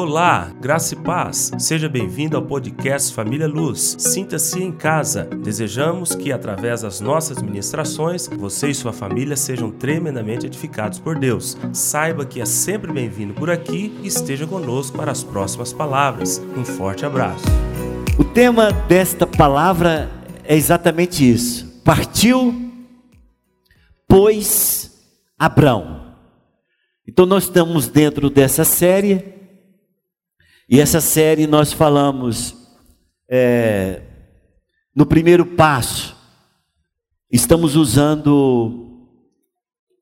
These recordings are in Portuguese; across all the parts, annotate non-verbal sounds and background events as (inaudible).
Olá, graça e paz. Seja bem-vindo ao podcast Família Luz. Sinta-se em casa. Desejamos que, através das nossas ministrações, você e sua família sejam tremendamente edificados por Deus. Saiba que é sempre bem-vindo por aqui e esteja conosco para as próximas palavras. Um forte abraço. O tema desta palavra é exatamente isso. Partiu, pois, Abrão. Então, nós estamos dentro dessa série e essa série nós falamos é, no primeiro passo, estamos usando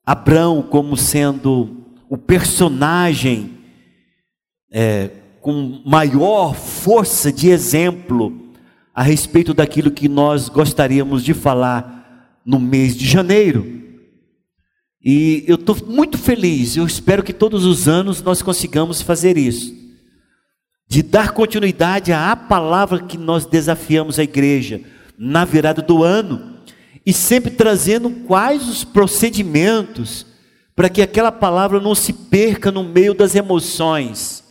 Abraão como sendo o personagem é, com maior força de exemplo a respeito daquilo que nós gostaríamos de falar no mês de janeiro. E eu estou muito feliz, eu espero que todos os anos nós consigamos fazer isso de dar continuidade à palavra que nós desafiamos a igreja na virada do ano e sempre trazendo quais os procedimentos para que aquela palavra não se perca no meio das emoções,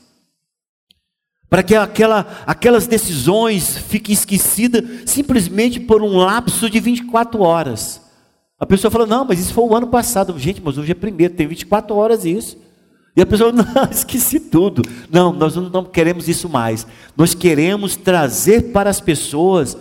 para que aquela, aquelas decisões fiquem esquecidas simplesmente por um lapso de 24 horas. A pessoa fala: Não, mas isso foi o ano passado. Gente, mas hoje é primeiro, tem 24 horas isso. E a pessoa, (laughs) não, esqueci tudo. Não, nós não queremos isso mais. Nós queremos trazer para as pessoas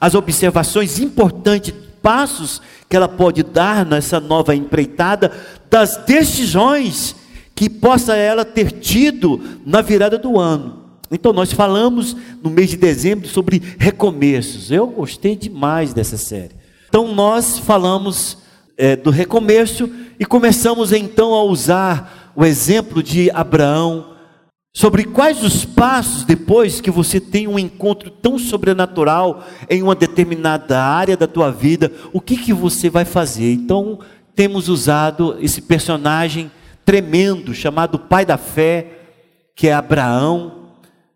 as observações importantes, passos que ela pode dar nessa nova empreitada, das decisões que possa ela ter tido na virada do ano. Então nós falamos no mês de dezembro sobre recomeços. Eu gostei demais dessa série. Então nós falamos é, do recomeço e começamos então a usar o exemplo de Abraão, sobre quais os passos depois que você tem um encontro tão sobrenatural em uma determinada área da tua vida, o que que você vai fazer? Então, temos usado esse personagem tremendo chamado pai da fé, que é Abraão,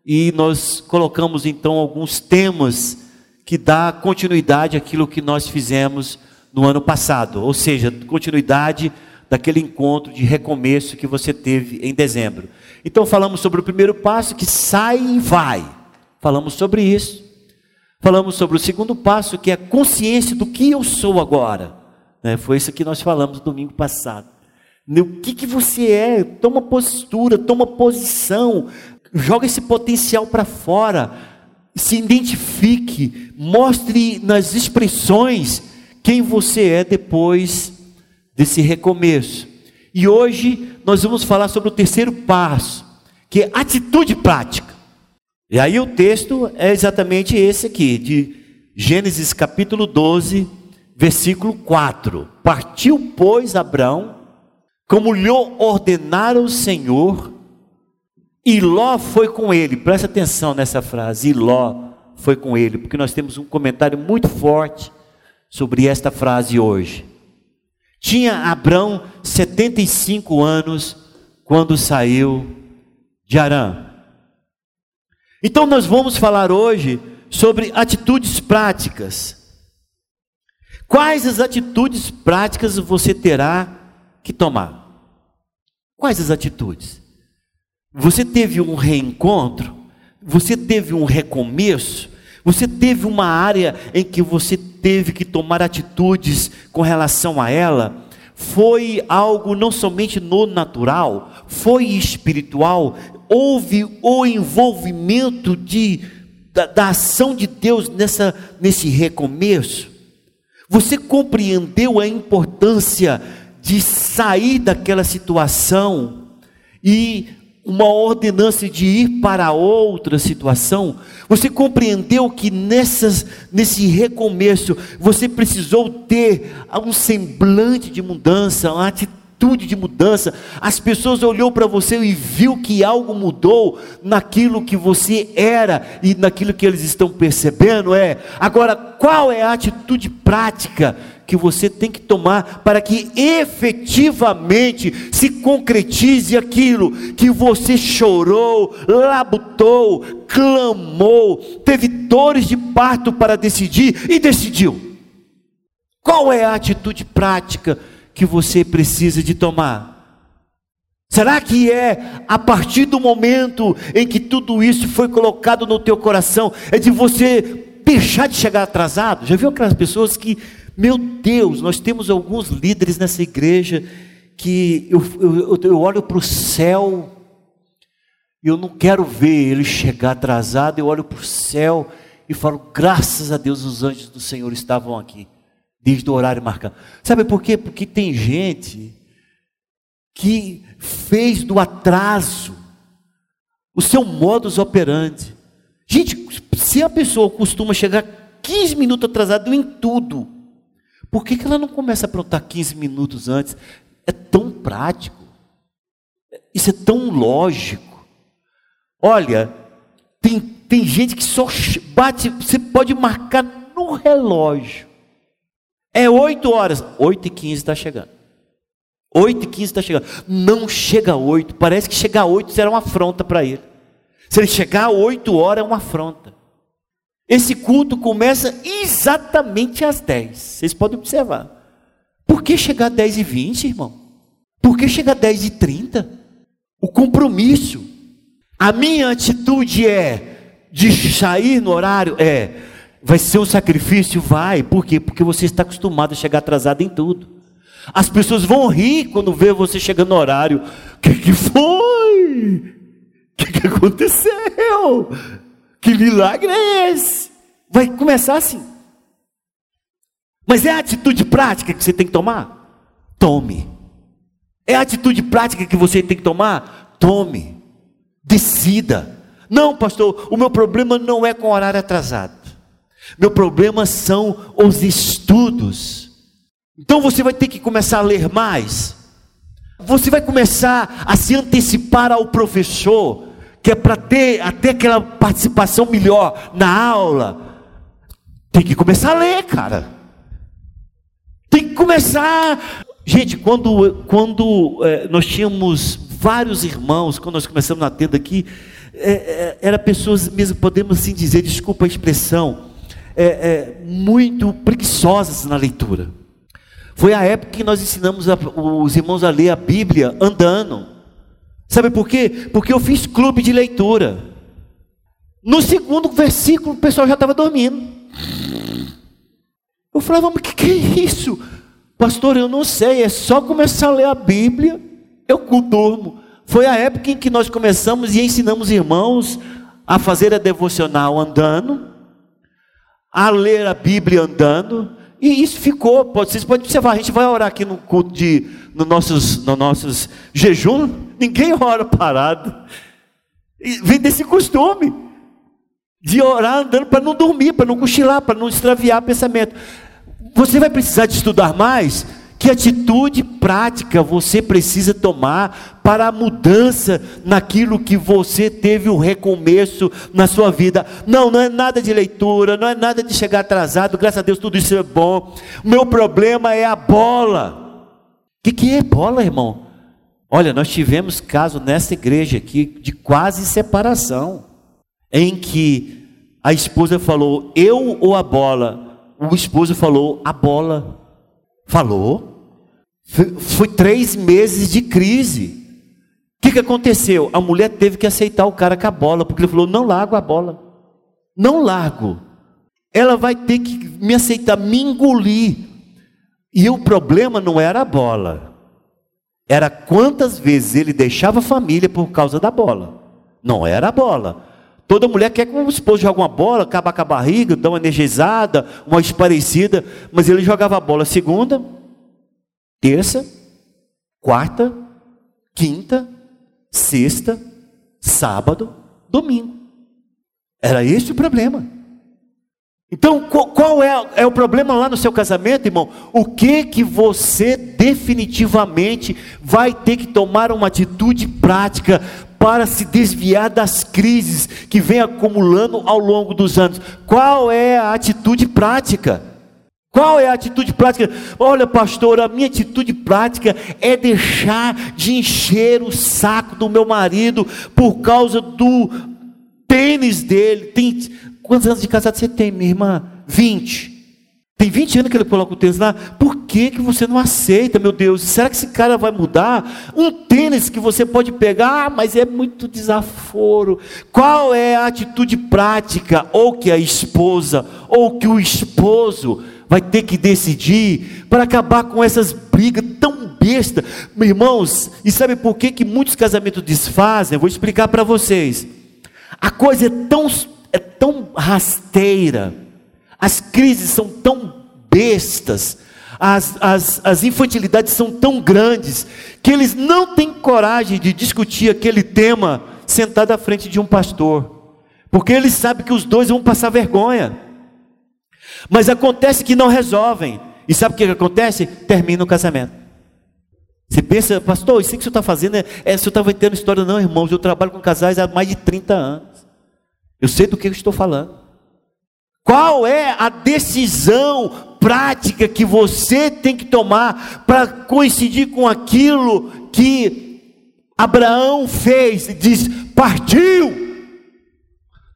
e nós colocamos então alguns temas que dá continuidade àquilo que nós fizemos no ano passado, ou seja, continuidade daquele encontro de recomeço que você teve em dezembro. Então falamos sobre o primeiro passo que sai e vai. Falamos sobre isso. Falamos sobre o segundo passo que é a consciência do que eu sou agora. Né? Foi isso que nós falamos domingo passado. O que, que você é? Toma postura, toma posição, joga esse potencial para fora, se identifique, mostre nas expressões quem você é depois desse recomeço. E hoje nós vamos falar sobre o terceiro passo, que é atitude prática. E aí o texto é exatamente esse aqui, de Gênesis capítulo 12, versículo 4. Partiu, pois, Abraão, como lhe ordenara o Senhor, e Ló foi com ele. Presta atenção nessa frase, e Ló foi com ele, porque nós temos um comentário muito forte sobre esta frase hoje. Tinha Abrão 75 anos quando saiu de Arã. Então nós vamos falar hoje sobre atitudes práticas. Quais as atitudes práticas você terá que tomar? Quais as atitudes? Você teve um reencontro? Você teve um recomeço? Você teve uma área em que você teve que tomar atitudes com relação a ela? Foi algo não somente no natural, foi espiritual. Houve o envolvimento de, da, da ação de Deus nessa, nesse recomeço. Você compreendeu a importância de sair daquela situação e uma ordenança de ir para outra situação, você compreendeu que nessas, nesse recomeço você precisou ter um semblante de mudança, uma atitude de mudança. As pessoas olhou para você e viu que algo mudou naquilo que você era e naquilo que eles estão percebendo é. Agora, qual é a atitude prática que você tem que tomar para que efetivamente se concretize aquilo que você chorou, labutou, clamou, teve dores de parto para decidir e decidiu. Qual é a atitude prática que você precisa de tomar? Será que é a partir do momento em que tudo isso foi colocado no teu coração, é de você deixar de chegar atrasado? Já viu aquelas pessoas que, meu Deus, nós temos alguns líderes nessa igreja que eu, eu, eu olho para o céu e eu não quero ver ele chegar atrasado, eu olho para o céu e falo, graças a Deus os anjos do Senhor estavam aqui, desde o horário marcado. Sabe por quê? Porque tem gente que fez do atraso o seu modus operandi. Gente, se a pessoa costuma chegar 15 minutos atrasado em tudo, por que, que ela não começa a aprontar 15 minutos antes? É tão prático, isso é tão lógico. Olha, tem, tem gente que só bate, você pode marcar no relógio. É 8 horas, 8 e 15 está chegando. 8 e 15 está chegando. Não chega a 8, parece que chegar a 8 será uma afronta para ele. Se ele chegar a 8 horas, é uma afronta. Esse culto começa exatamente às 10. Vocês podem observar. Por que chegar a 10 e 20, irmão? Por que chegar a 10 e 30? O compromisso. A minha atitude é de sair no horário? É. Vai ser um sacrifício? Vai. Por quê? Porque você está acostumado a chegar atrasado em tudo. As pessoas vão rir quando vê você chegando no horário. O que, que foi? O que, que aconteceu? Que milagre é esse? Vai começar assim. Mas é a atitude prática que você tem que tomar? Tome. É a atitude prática que você tem que tomar? Tome. Decida. Não, pastor, o meu problema não é com horário atrasado. Meu problema são os estudos. Então você vai ter que começar a ler mais. Você vai começar a se antecipar ao professor, que é para ter até aquela participação melhor na aula. Tem que começar a ler, cara. Tem que começar. Gente, quando, quando é, nós tínhamos vários irmãos, quando nós começamos na tenda aqui, é, é, pessoas mesmo, podemos assim dizer, desculpa a expressão, é, é, muito preguiçosas na leitura. Foi a época que nós ensinamos a, os irmãos a ler a Bíblia andando. Sabe por quê? Porque eu fiz clube de leitura. No segundo versículo, o pessoal já estava dormindo. Eu falava, mas que, que é isso? Pastor, eu não sei, é só começar a ler a Bíblia, eu durmo. Foi a época em que nós começamos e ensinamos irmãos a fazer a devocional andando, a ler a Bíblia andando, e isso ficou, vocês podem observar, a gente vai orar aqui no culto de, no nossos, no nossos jejum, ninguém (laughs) ora parado. E vem desse costume de orar andando para não dormir, para não cochilar, para não extraviar pensamento. Você vai precisar de estudar mais? Que atitude prática você precisa tomar para a mudança naquilo que você teve o recomeço na sua vida? Não, não é nada de leitura, não é nada de chegar atrasado, graças a Deus tudo isso é bom. O meu problema é a bola. O que, que é bola, irmão? Olha, nós tivemos caso nessa igreja aqui de quase separação, em que a esposa falou, eu ou a bola? O esposo falou, a bola. Falou. Foi três meses de crise. O que, que aconteceu? A mulher teve que aceitar o cara com a bola, porque ele falou: não largo a bola. Não largo. Ela vai ter que me aceitar, me engolir. E o problema não era a bola. Era quantas vezes ele deixava a família por causa da bola. Não era a bola. Toda mulher quer que o esposo jogue uma bola, acabar com a barriga, dá uma energizada, uma esparecida. Mas ele jogava a bola segunda, terça, quarta, quinta, sexta, sábado, domingo. Era esse o problema. Então, qual é, é, o problema lá no seu casamento, irmão? O que que você definitivamente vai ter que tomar uma atitude prática para se desviar das crises que vem acumulando ao longo dos anos? Qual é a atitude prática? Qual é a atitude prática? Olha, pastor, a minha atitude prática é deixar de encher o saco do meu marido por causa do tênis dele. Tem quantos anos de casado você tem, minha irmã? 20. Tem 20 anos que ele coloca o tênis lá. Por que, que você não aceita, meu Deus? Será que esse cara vai mudar? Um tênis que você pode pegar, ah, mas é muito desaforo. Qual é a atitude prática, ou que a esposa, ou que o esposo vai ter que decidir para acabar com essas brigas tão bestas? Meus irmãos, e sabe por que, que muitos casamentos desfazem? Eu vou explicar para vocês. A coisa é tão, é tão rasteira as crises são tão bestas, as, as, as infantilidades são tão grandes, que eles não têm coragem de discutir aquele tema sentado à frente de um pastor, porque eles sabem que os dois vão passar vergonha. Mas acontece que não resolvem, e sabe o que acontece? Termina o casamento. Você pensa, pastor, isso que o senhor está fazendo, é, é, o senhor está história, não, irmãos, eu trabalho com casais há mais de 30 anos. Eu sei do que eu estou falando. Qual é a decisão prática que você tem que tomar para coincidir com aquilo que Abraão fez? Diz: partiu,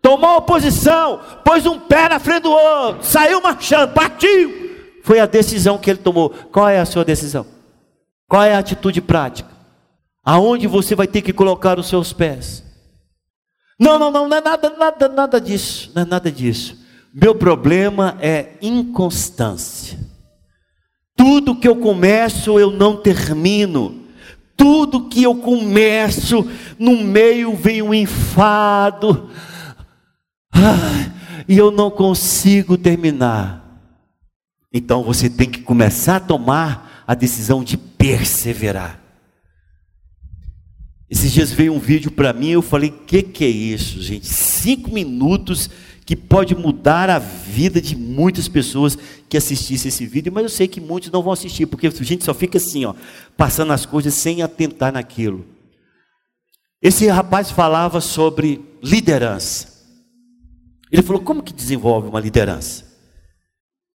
tomou posição, pôs um pé na frente do outro, saiu marchando, partiu. Foi a decisão que ele tomou. Qual é a sua decisão? Qual é a atitude prática? Aonde você vai ter que colocar os seus pés? Não, não, não, não é nada, nada, nada disso, não é nada disso. Meu problema é inconstância. Tudo que eu começo, eu não termino. Tudo que eu começo, no meio vem um enfado. Ah, e eu não consigo terminar. Então você tem que começar a tomar a decisão de perseverar. Esses dias veio um vídeo para mim, eu falei: que que é isso, gente? Cinco minutos que pode mudar a vida de muitas pessoas que assistissem esse vídeo, mas eu sei que muitos não vão assistir, porque a gente só fica assim, ó, passando as coisas sem atentar naquilo. Esse rapaz falava sobre liderança. Ele falou: como que desenvolve uma liderança?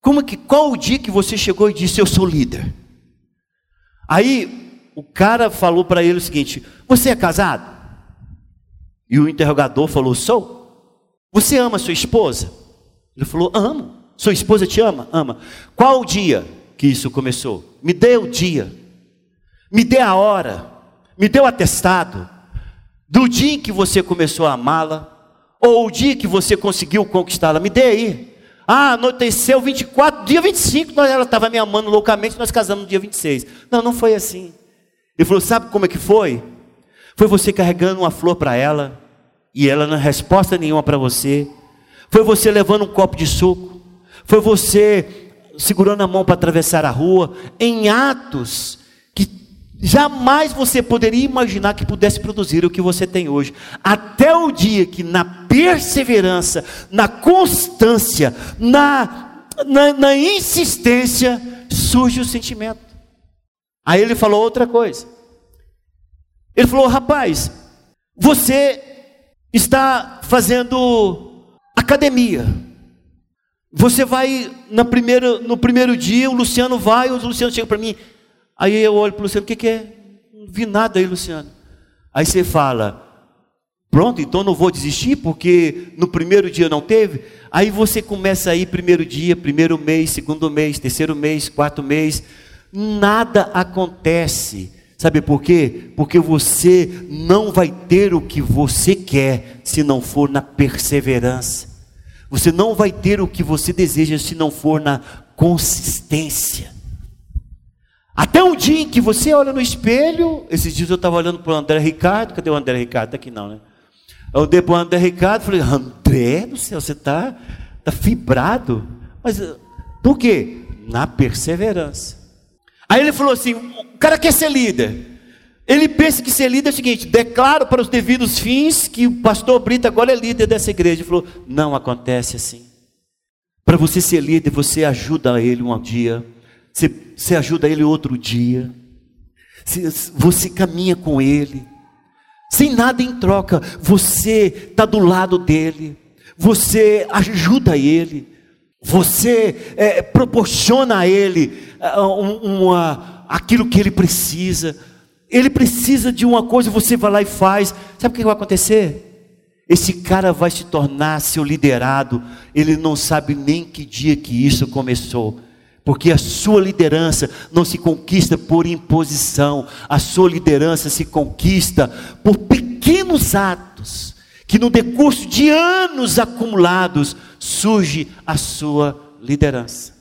Como que qual o dia que você chegou e disse eu sou líder? Aí o cara falou para ele o seguinte: você é casado? E o interrogador falou: sou. Você ama sua esposa? Ele falou: Amo. Sua esposa te ama? Ama. Qual o dia que isso começou? Me dê o dia. Me dê a hora. Me dê o atestado. Do dia em que você começou a amá-la. Ou o dia que você conseguiu conquistá-la. Me dê aí. Ah, anoiteceu 24, dia 25, ela estava me amando loucamente, nós casamos no dia 26. Não, não foi assim. Ele falou: Sabe como é que foi? Foi você carregando uma flor para ela e ela não resposta nenhuma para você. Foi você levando um copo de suco. Foi você segurando a mão para atravessar a rua. Em atos jamais você poderia imaginar que pudesse produzir o que você tem hoje. Até o dia que, na perseverança, na constância, na, na, na insistência, surge o sentimento. Aí ele falou outra coisa. Ele falou: rapaz, você está fazendo academia. Você vai na primeira, no primeiro dia, o Luciano vai, o Luciano chega para mim. Aí eu olho para o Luciano, o que, que é? Não vi nada aí, Luciano. Aí você fala, pronto, então não vou desistir, porque no primeiro dia não teve. Aí você começa aí, primeiro dia, primeiro mês, segundo mês, terceiro mês, quarto mês. Nada acontece Sabe por quê? Porque você não vai ter o que você quer se não for na perseverança. Você não vai ter o que você deseja se não for na consistência. Até um dia em que você olha no espelho, esses dias eu estava olhando para o André Ricardo, cadê o André Ricardo? Está aqui não, né? Eu olhei para o André Ricardo e falei, André do céu, você está tá fibrado. Mas por quê? Na perseverança. Aí ele falou assim: o cara quer ser líder. Ele pensa que ser líder é o seguinte: declaro para os devidos fins que o pastor Brito agora é líder dessa igreja. Ele falou: não acontece assim. Para você ser líder, você ajuda ele um dia, você, você ajuda ele outro dia, você, você caminha com ele, sem nada em troca, você está do lado dele, você ajuda ele, você é, proporciona a ele é, uma, aquilo que ele precisa. Ele precisa de uma coisa, você vai lá e faz. Sabe o que vai acontecer? esse cara vai se tornar seu liderado, ele não sabe nem que dia que isso começou. Porque a sua liderança não se conquista por imposição, a sua liderança se conquista por pequenos atos, que no decurso de anos acumulados surge a sua liderança.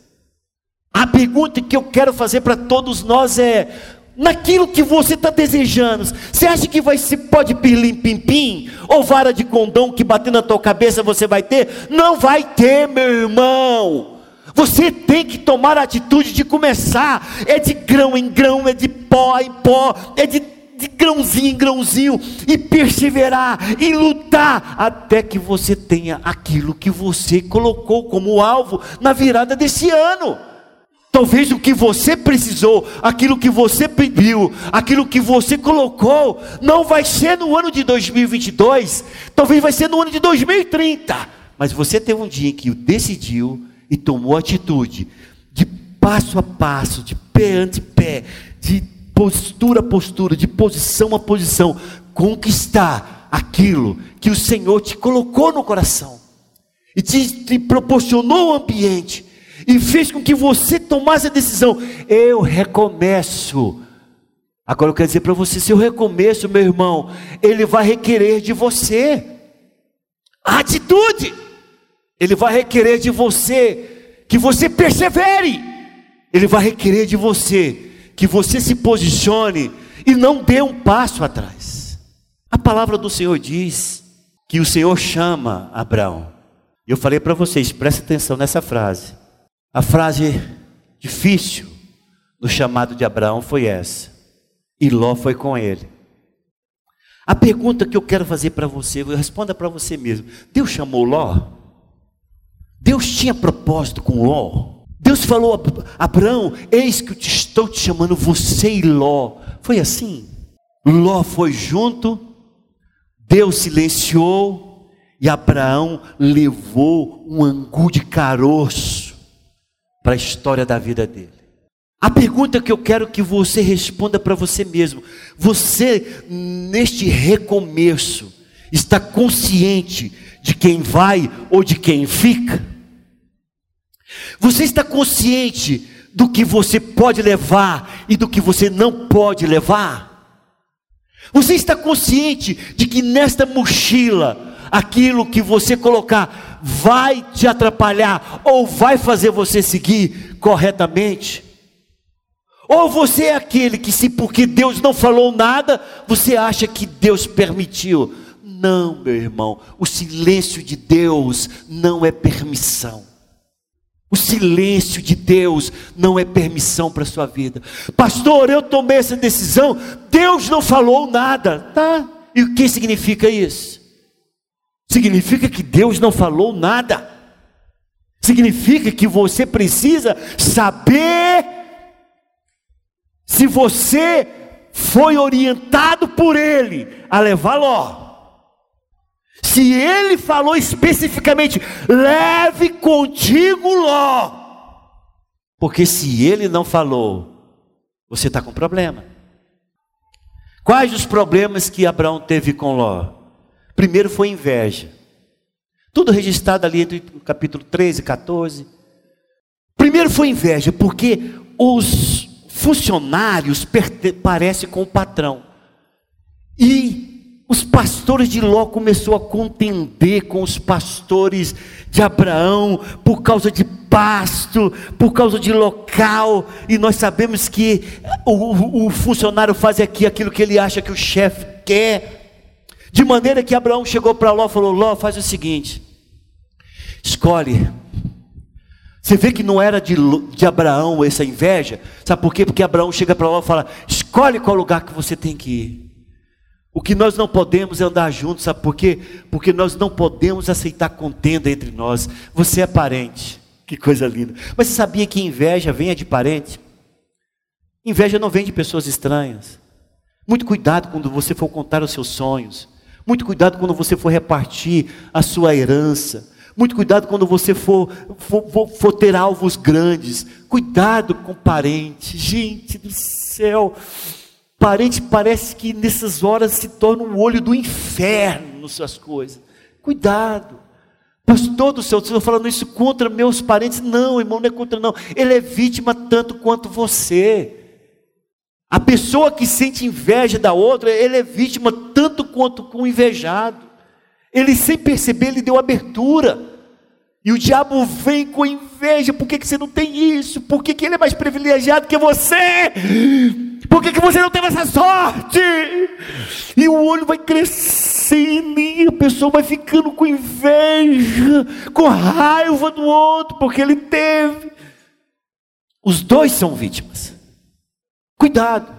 A pergunta que eu quero fazer para todos nós é: naquilo que você está desejando, você acha que vai se pode pirlim pim pim ou vara de condão que bater na tua cabeça você vai ter? Não vai ter, meu irmão. Você tem que tomar a atitude de começar. É de grão em grão, é de pó em pó, é de, de grãozinho em grãozinho, e perseverar, e lutar, até que você tenha aquilo que você colocou como alvo na virada desse ano. Talvez o que você precisou, aquilo que você pediu, aquilo que você colocou, não vai ser no ano de 2022, talvez vai ser no ano de 2030. Mas você teve um dia que decidiu e tomou atitude de passo a passo, de pé ante pé, de postura a postura, de posição a posição, conquistar aquilo que o Senhor te colocou no coração e te, te proporcionou o ambiente e fez com que você tomasse a decisão. Eu recomeço. Agora eu quero dizer para você: se eu recomeço, meu irmão, ele vai requerer de você atitude. Ele vai requerer de você que você persevere. Ele vai requerer de você que você se posicione e não dê um passo atrás. A palavra do Senhor diz que o Senhor chama Abraão. Eu falei para vocês, preste atenção nessa frase. A frase difícil no chamado de Abraão foi essa. E Ló foi com ele. A pergunta que eu quero fazer para você, responda para você mesmo. Deus chamou Ló? Deus tinha propósito com Ló. Deus falou a Abraão: Eis que eu te estou te chamando, você e Ló. Foi assim. Ló foi junto, Deus silenciou, e Abraão levou um angu de caroço para a história da vida dele. A pergunta que eu quero que você responda para você mesmo: você, neste recomeço, está consciente de quem vai ou de quem fica? Você está consciente do que você pode levar e do que você não pode levar? Você está consciente de que nesta mochila, aquilo que você colocar vai te atrapalhar ou vai fazer você seguir corretamente? Ou você é aquele que, se porque Deus não falou nada, você acha que Deus permitiu? Não, meu irmão, o silêncio de Deus não é permissão. O silêncio de Deus não é permissão para a sua vida. Pastor, eu tomei essa decisão, Deus não falou nada. Tá? E o que significa isso? Significa que Deus não falou nada. Significa que você precisa saber se você foi orientado por Ele a levar Ló. Se ele falou especificamente, leve contigo Ló. Porque se ele não falou, você está com problema. Quais os problemas que Abraão teve com Ló? Primeiro foi inveja. Tudo registrado ali entre o capítulo 13 e 14. Primeiro foi inveja, porque os funcionários parecem com o patrão. E os pastores de Ló começou a contender com os pastores de Abraão por causa de pasto, por causa de local, e nós sabemos que o, o funcionário faz aqui aquilo que ele acha que o chefe quer. De maneira que Abraão chegou para Ló e falou: Ló, faz o seguinte, escolhe. Você vê que não era de, de Abraão essa inveja, sabe por quê? Porque Abraão chega para Ló e fala: escolhe qual lugar que você tem que ir. O que nós não podemos é andar juntos, sabe por quê? Porque nós não podemos aceitar contenda entre nós. Você é parente, que coisa linda. Mas você sabia que inveja vem de parente? Inveja não vem de pessoas estranhas. Muito cuidado quando você for contar os seus sonhos. Muito cuidado quando você for repartir a sua herança. Muito cuidado quando você for, for, for, ter alvos grandes. Cuidado com parente. Gente do céu. Parente parece que nessas horas se torna um olho do inferno nas suas coisas. Cuidado. Pastor do céu, estou falando isso contra meus parentes. Não, irmão, não é contra, não. Ele é vítima tanto quanto você. A pessoa que sente inveja da outra, ele é vítima tanto quanto com o invejado. Ele, sem perceber, ele deu abertura. E o diabo vem com inveja. Por que, que você não tem isso? Por que, que ele é mais privilegiado que você? Por que, que você não teve essa sorte? E o olho vai crescendo e a pessoa vai ficando com inveja, com raiva do outro, porque ele teve. Os dois são vítimas. Cuidado.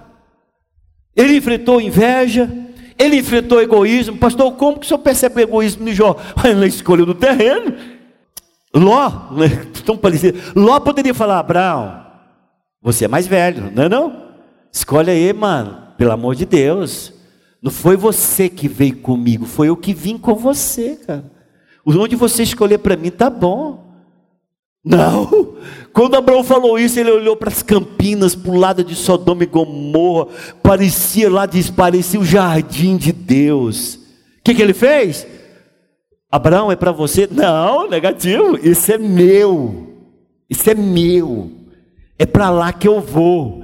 Ele enfrentou inveja, ele enfrentou egoísmo. Pastor, como que o senhor percebe o egoísmo de Jó? (laughs) Ele escolheu do terreno. Ló, né, (laughs) tão parecido. Ló poderia falar, Abraão, você é mais velho, não é não? Escolhe aí, mano, pelo amor de Deus. Não foi você que veio comigo, foi eu que vim com você, cara. Onde você escolher para mim tá bom. Não. (laughs) Quando Abraão falou isso, ele olhou para as campinas, para o lado de Sodoma e Gomorra, parecia lá diz, parecia o jardim de Deus. O que, que ele fez? Abraão é para você? Não, negativo. Isso é meu. Isso é meu. É para lá que eu vou.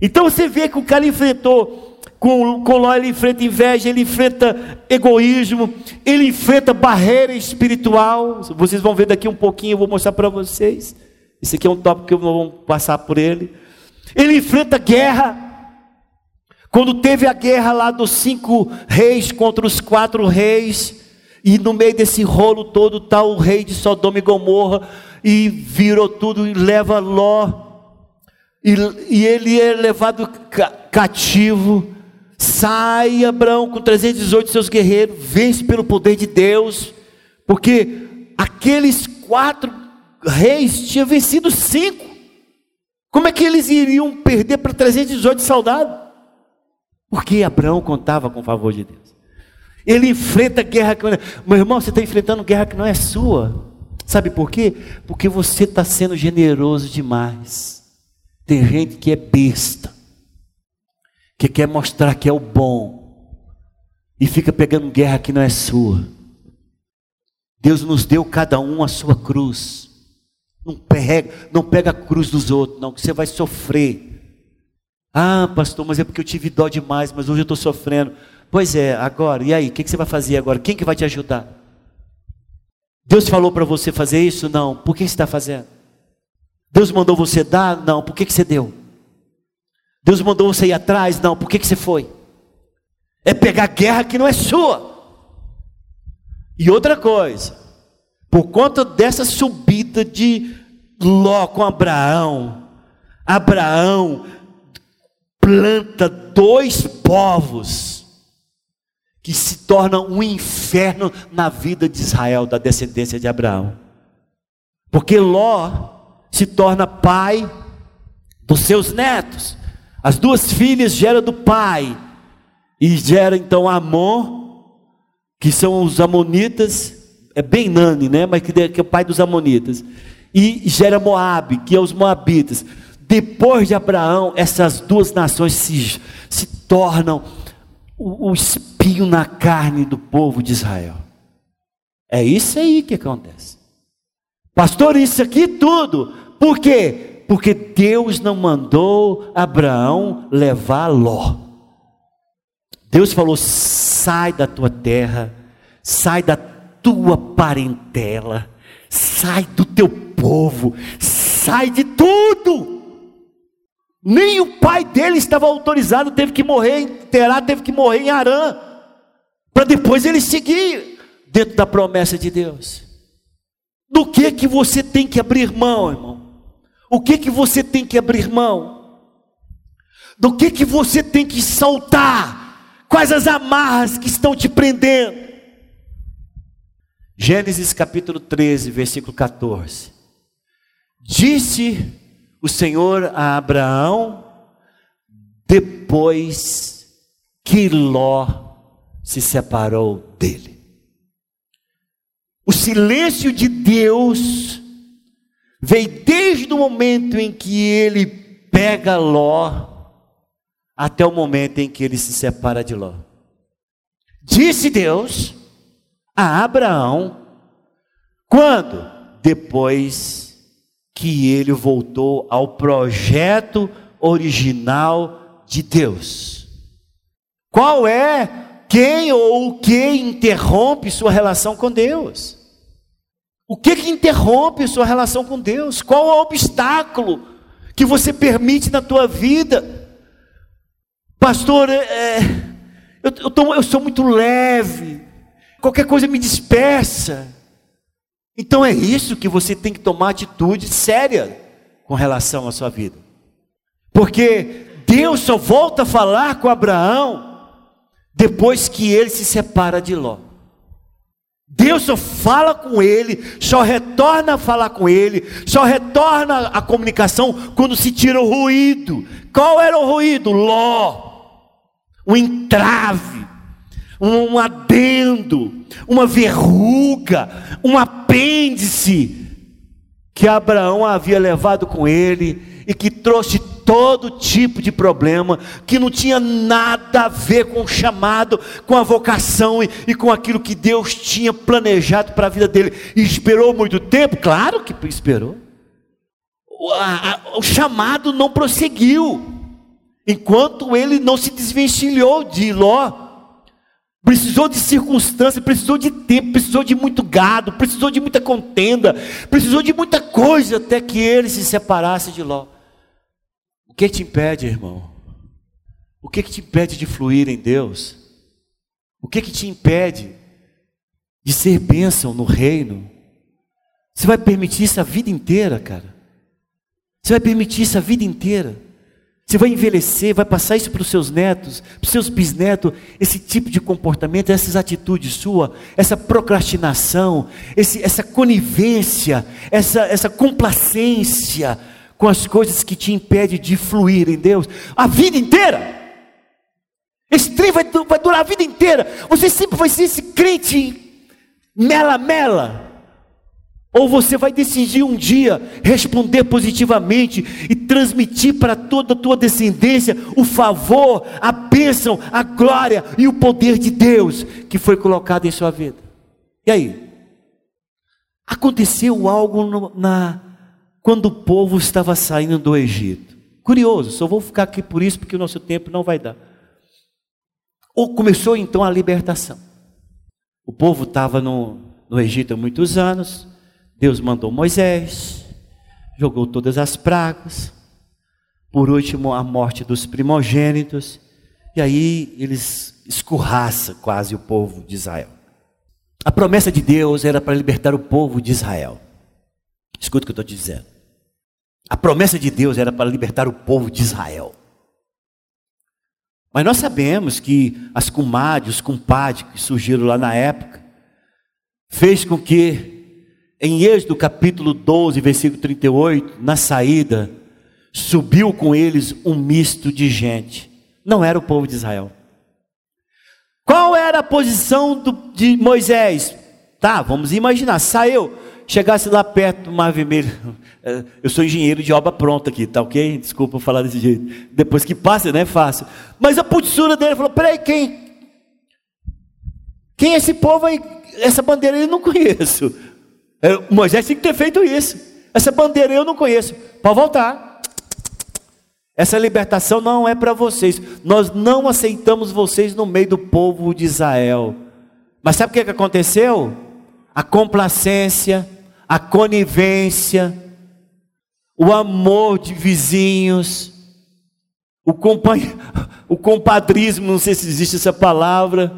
Então você vê que o cara enfrentou, com, com ele enfrenta inveja, ele enfrenta egoísmo, ele enfrenta barreira espiritual. Vocês vão ver daqui um pouquinho, eu vou mostrar para vocês. Esse aqui é um tópico que eu não vou passar por ele. Ele enfrenta guerra. Quando teve a guerra lá dos cinco reis contra os quatro reis, e no meio desse rolo todo está o rei de Sodoma e Gomorra, e virou tudo e leva Ló e, e ele é levado cativo. Sai Abraão com 318 seus guerreiros, vence pelo poder de Deus, porque aqueles quatro reis tinham vencido cinco. Como é que eles iriam perder para 318 soldados? Porque Abraão contava com o favor de Deus. Ele enfrenta guerra que não é. Meu irmão, você está enfrentando guerra que não é sua. Sabe por quê? Porque você está sendo generoso demais. Tem gente que é besta, que quer mostrar que é o bom, e fica pegando guerra que não é sua. Deus nos deu cada um a sua cruz. Não pega, não pega a cruz dos outros, não, que você vai sofrer. Ah, pastor, mas é porque eu tive dó demais, mas hoje eu estou sofrendo. Pois é, agora, e aí, o que, que você vai fazer agora? Quem que vai te ajudar? Deus falou para você fazer isso? Não. Por que você está fazendo? Deus mandou você dar? Não. Por que, que você deu? Deus mandou você ir atrás? Não. Por que, que você foi? É pegar guerra que não é sua. E outra coisa, por conta dessa subida de Ló com Abraão, Abraão planta dois povos que se tornam um inferno na vida de Israel, da descendência de Abraão. Porque Ló se torna pai dos seus netos. As duas filhas geram do pai e gera então Amon, que são os amonitas, é bem Nani, né? Mas que é o pai dos amonitas. E gera Moabe, que é os moabitas. Depois de Abraão, essas duas nações se, se tornam o, o espinho na carne do povo de Israel. É isso aí que acontece. Pastor, isso aqui tudo por quê? Porque Deus não mandou Abraão levar Ló. Deus falou: sai da tua terra, sai da tua parentela, sai do teu povo, sai de tudo. Nem o pai dele estava autorizado, teve que morrer em Terá, teve que morrer em Arã, para depois ele seguir dentro da promessa de Deus. Do que que você tem que abrir mão, irmão? O que que você tem que abrir mão? Do que que você tem que soltar? Quais as amarras que estão te prendendo? Gênesis capítulo 13, versículo 14. Disse o Senhor a Abraão depois que Ló se separou dele. O silêncio de Deus veio desde o momento em que ele pega Ló até o momento em que ele se separa de Ló. Disse Deus, a Abraão. Quando? Depois que ele voltou ao projeto original de Deus. Qual é quem ou o que interrompe sua relação com Deus? O que que interrompe sua relação com Deus? Qual é o obstáculo que você permite na tua vida? Pastor, é, eu, eu, tô, eu sou muito leve, qualquer coisa me dispersa. Então é isso que você tem que tomar atitude séria com relação à sua vida. Porque Deus só volta a falar com Abraão depois que ele se separa de Ló. Deus só fala com ele, só retorna a falar com ele, só retorna a comunicação quando se tira o ruído. Qual era o ruído? Ló. Um entrave, um adendo, uma verruga, um apêndice que Abraão havia levado com ele e que trouxe todo tipo de problema, que não tinha nada a ver com o chamado, com a vocação e, e com aquilo que Deus tinha planejado para a vida dele. E esperou muito tempo? Claro que esperou. O, a, o chamado não prosseguiu, enquanto ele não se desvencilhou de Ló. Precisou de circunstâncias, precisou de tempo, precisou de muito gado, precisou de muita contenda, precisou de muita coisa até que ele se separasse de Ló. O que te impede, irmão? O que, que te impede de fluir em Deus? O que, que te impede de ser bênção no reino? Você vai permitir isso a vida inteira, cara? Você vai permitir isso a vida inteira? Você vai envelhecer, vai passar isso para os seus netos, para os seus bisnetos, esse tipo de comportamento, essas atitudes sua, essa procrastinação, esse, essa conivência, essa, essa complacência, com as coisas que te impedem de fluir em Deus a vida inteira. Esse trem vai, vai durar a vida inteira. Você sempre vai ser esse crente mela-mela. Ou você vai decidir um dia responder positivamente e transmitir para toda a tua descendência o favor, a bênção, a glória e o poder de Deus que foi colocado em sua vida. E aí? Aconteceu algo no, na quando o povo estava saindo do Egito. Curioso, só vou ficar aqui por isso, porque o nosso tempo não vai dar. Ou começou então a libertação. O povo estava no, no Egito há muitos anos, Deus mandou Moisés, jogou todas as pragas, por último a morte dos primogênitos, e aí eles escorraçam quase o povo de Israel. A promessa de Deus era para libertar o povo de Israel. Escuta o que eu estou te dizendo. A promessa de Deus era para libertar o povo de Israel. Mas nós sabemos que as comadres, os compadres que surgiram lá na época, fez com que, em Êxodo capítulo 12, versículo 38, na saída, subiu com eles um misto de gente. Não era o povo de Israel. Qual era a posição do, de Moisés? Tá, vamos imaginar, saiu, chegasse lá perto do Mar Vermelho, (laughs) é, eu sou engenheiro de obra pronta aqui, tá ok? Desculpa falar desse jeito. Depois que passa, né? É fácil. Mas a postura dele falou: peraí, quem? Quem é esse povo aí? Essa bandeira eu não conheço. É, Moisés tinha que ter feito isso. Essa bandeira eu não conheço. Pode voltar. Essa libertação não é para vocês. Nós não aceitamos vocês no meio do povo de Israel. Mas sabe o que aconteceu? A complacência, a conivência, o amor de vizinhos, o, (laughs) o compadrismo, não sei se existe essa palavra,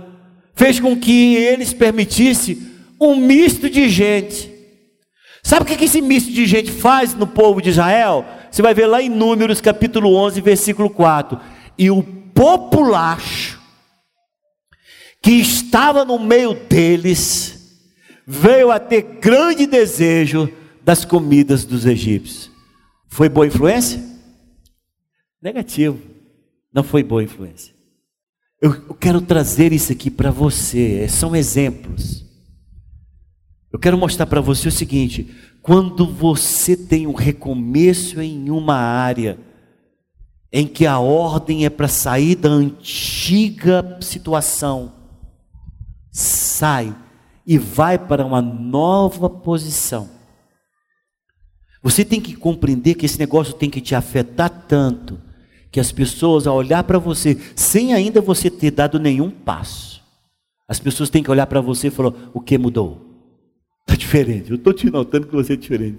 fez com que eles permitissem um misto de gente. Sabe o que esse misto de gente faz no povo de Israel? Você vai ver lá em Números capítulo 11, versículo 4. E o populacho que estava no meio deles veio a ter grande desejo das comidas dos egípcios. Foi boa influência? Negativo. Não foi boa influência. Eu, quero trazer isso aqui para você. São exemplos. Eu quero mostrar para você o seguinte: quando você tem um recomeço em uma área, em que a ordem é para sair da antiga situação, sai e vai para uma nova posição. Você tem que compreender que esse negócio tem que te afetar tanto que as pessoas, ao olhar para você, sem ainda você ter dado nenhum passo, as pessoas têm que olhar para você e falar: o que mudou? Está diferente. Eu estou te notando que você é diferente.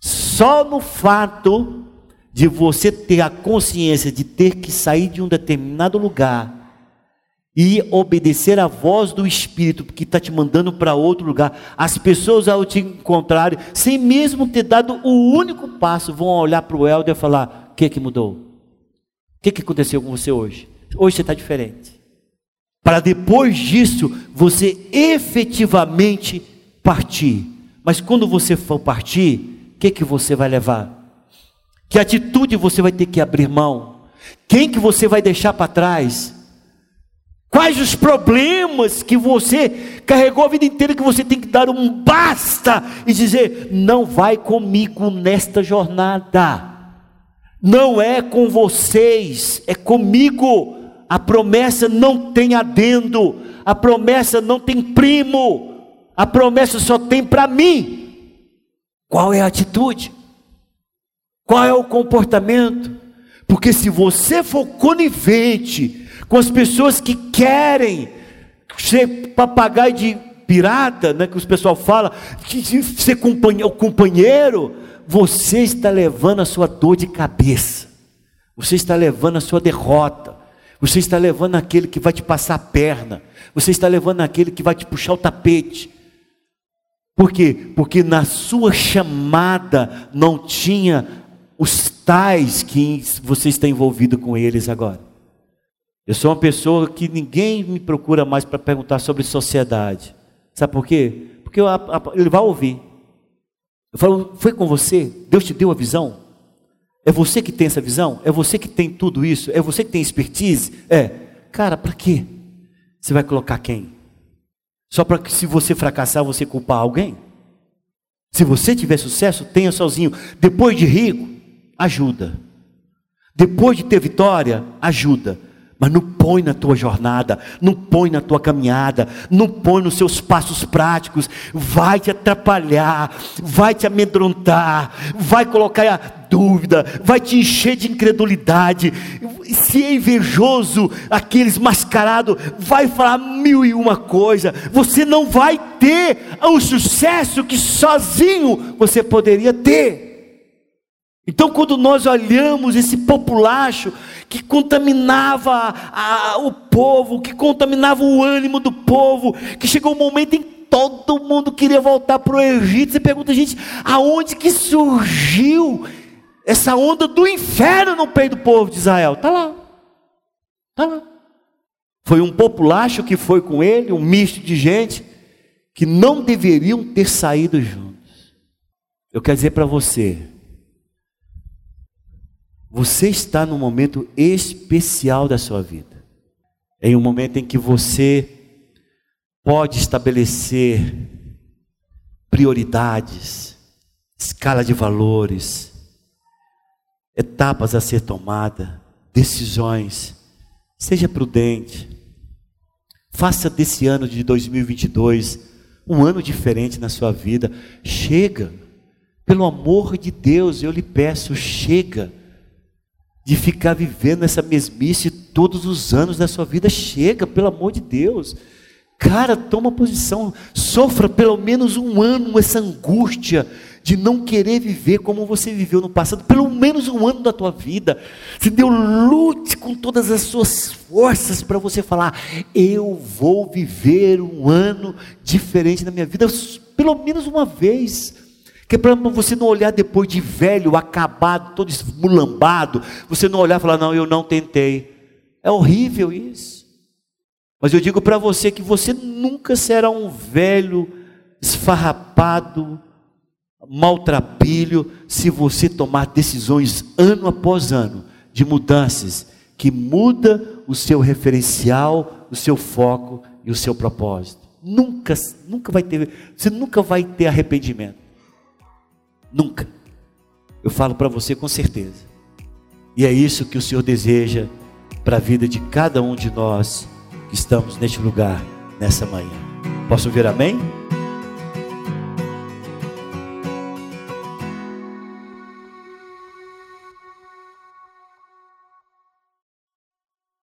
Só no fato de você ter a consciência de ter que sair de um determinado lugar e obedecer à voz do Espírito que está te mandando para outro lugar, as pessoas ao te encontrarem, sem mesmo ter dado o único passo, vão olhar para o Helder e falar: o que, que mudou? O que, que aconteceu com você hoje? Hoje você está diferente. Para depois disso, você efetivamente partir. Mas quando você for partir, o que, que você vai levar? Que atitude você vai ter que abrir mão? Quem que você vai deixar para trás? Quais os problemas que você carregou a vida inteira que você tem que dar um basta e dizer: não vai comigo nesta jornada. Não é com vocês, é comigo. A promessa não tem adendo, a promessa não tem primo, a promessa só tem para mim. Qual é a atitude? Qual é o comportamento? Porque se você for conivente com as pessoas que querem ser papagaio de pirata, né, que os pessoal fala, que ser companheiro, companheiro, você está levando a sua dor de cabeça. Você está levando a sua derrota. Você está levando aquele que vai te passar a perna. Você está levando aquele que vai te puxar o tapete. Por quê? Porque na sua chamada não tinha os tais que você está envolvido com eles agora. Eu sou uma pessoa que ninguém me procura mais para perguntar sobre sociedade. Sabe por quê? Porque eu, ele vai ouvir. Eu falo, foi com você? Deus te deu a visão? É você que tem essa visão? É você que tem tudo isso? É você que tem expertise? É. Cara, para quê? Você vai colocar quem? Só para que se você fracassar, você culpar alguém? Se você tiver sucesso, tenha sozinho. Depois de rico, ajuda. Depois de ter vitória, ajuda. Mas não põe na tua jornada, não põe na tua caminhada, não põe nos seus passos práticos, vai te atrapalhar, vai te amedrontar, vai colocar dúvida, vai te encher de incredulidade. Se é invejoso, aqueles mascarados, vai falar mil e uma coisa. Você não vai ter o sucesso que sozinho você poderia ter. Então, quando nós olhamos esse populacho que contaminava a, o povo, que contaminava o ânimo do povo, que chegou um momento em que todo mundo queria voltar para o Egito, você pergunta, gente, aonde que surgiu essa onda do inferno no peito do povo de Israel? Está lá, está lá. Foi um populacho que foi com ele, um misto de gente, que não deveriam ter saído juntos. Eu quero dizer para você, você está num momento especial da sua vida. Em um momento em que você pode estabelecer prioridades, escala de valores, etapas a ser tomada, decisões. Seja prudente. Faça desse ano de 2022 um ano diferente na sua vida. Chega. Pelo amor de Deus, eu lhe peço, chega de ficar vivendo essa mesmice todos os anos da sua vida. Chega, pelo amor de Deus. Cara, toma posição, sofra pelo menos um ano essa angústia de não querer viver como você viveu no passado, pelo menos um ano da tua vida. Se deu lute com todas as suas forças para você falar: eu vou viver um ano diferente na minha vida, pelo menos uma vez. Que é para você não olhar depois de velho, acabado, todo esmulambado, você não olhar e falar, não, eu não tentei. É horrível isso. Mas eu digo para você que você nunca será um velho, esfarrapado, maltrapilho, se você tomar decisões ano após ano de mudanças que muda o seu referencial, o seu foco e o seu propósito. Nunca, nunca vai ter, você nunca vai ter arrependimento. Nunca. Eu falo para você com certeza. E é isso que o Senhor deseja para a vida de cada um de nós que estamos neste lugar, nessa manhã. Posso ver amém?